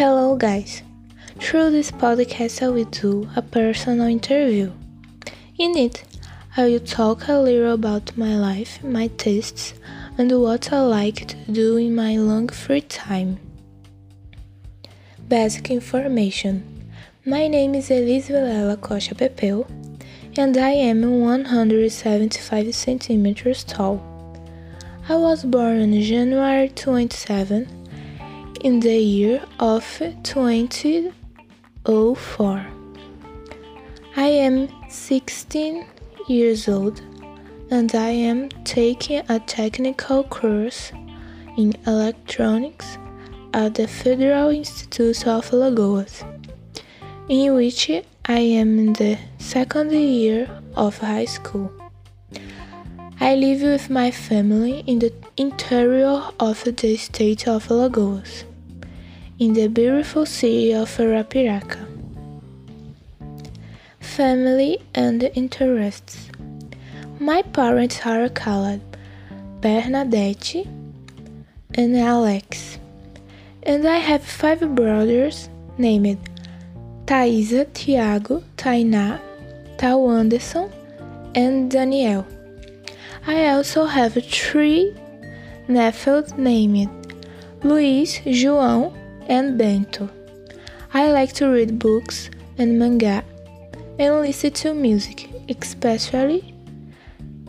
Hello, guys. Through this podcast, I will do a personal interview. In it, I will talk a little about my life, my tastes, and what I like to do in my long free time. Basic information My name is Elis Vilela Costa Pepeu, and I am 175 centimeters tall. I was born on January 27 in the year of 2004. I am 16 years old and I am taking a technical course in electronics at the Federal Institute of Alagoas, in which I am in the second year of high school. I live with my family in the interior of the state of Alagoas, in the beautiful city of Arapiraca. Family and interests. My parents are called Bernadette and Alex, and I have five brothers named Thaisa, Tiago, Tainá, Tau Anderson, and Daniel. I also have three nephews named Luis, João, and Bento. I like to read books and manga and listen to music, especially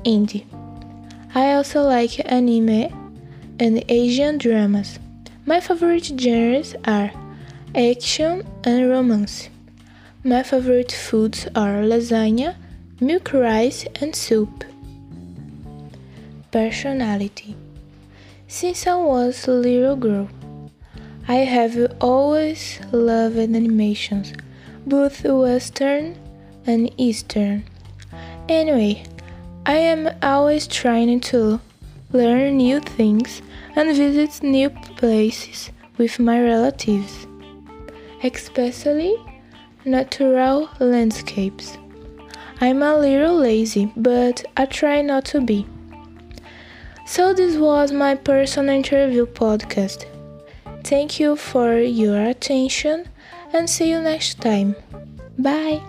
indie. I also like anime and Asian dramas. My favorite genres are action and romance. My favorite foods are lasagna, milk rice, and soup personality. Since I was a little girl, I have always loved animations, both Western and Eastern. Anyway, I am always trying to learn new things and visit new places with my relatives, especially natural landscapes. I'm a little lazy, but I try not to be. So, this was my personal interview podcast. Thank you for your attention and see you next time. Bye!